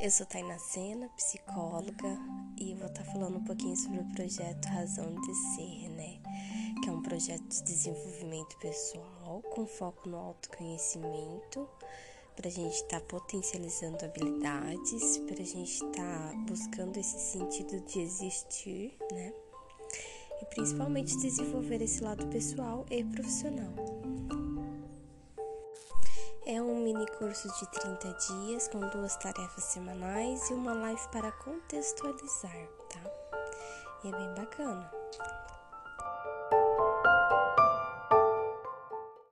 Eu sou Taina Sena, psicóloga, e vou estar falando um pouquinho sobre o projeto Razão de Ser, né? Que é um projeto de desenvolvimento pessoal com foco no autoconhecimento, para a gente estar tá potencializando habilidades, para a gente estar tá buscando esse sentido de existir, né? E principalmente desenvolver esse lado pessoal e profissional. Mini curso de 30 dias com duas tarefas semanais e uma live para contextualizar, tá? E é bem bacana.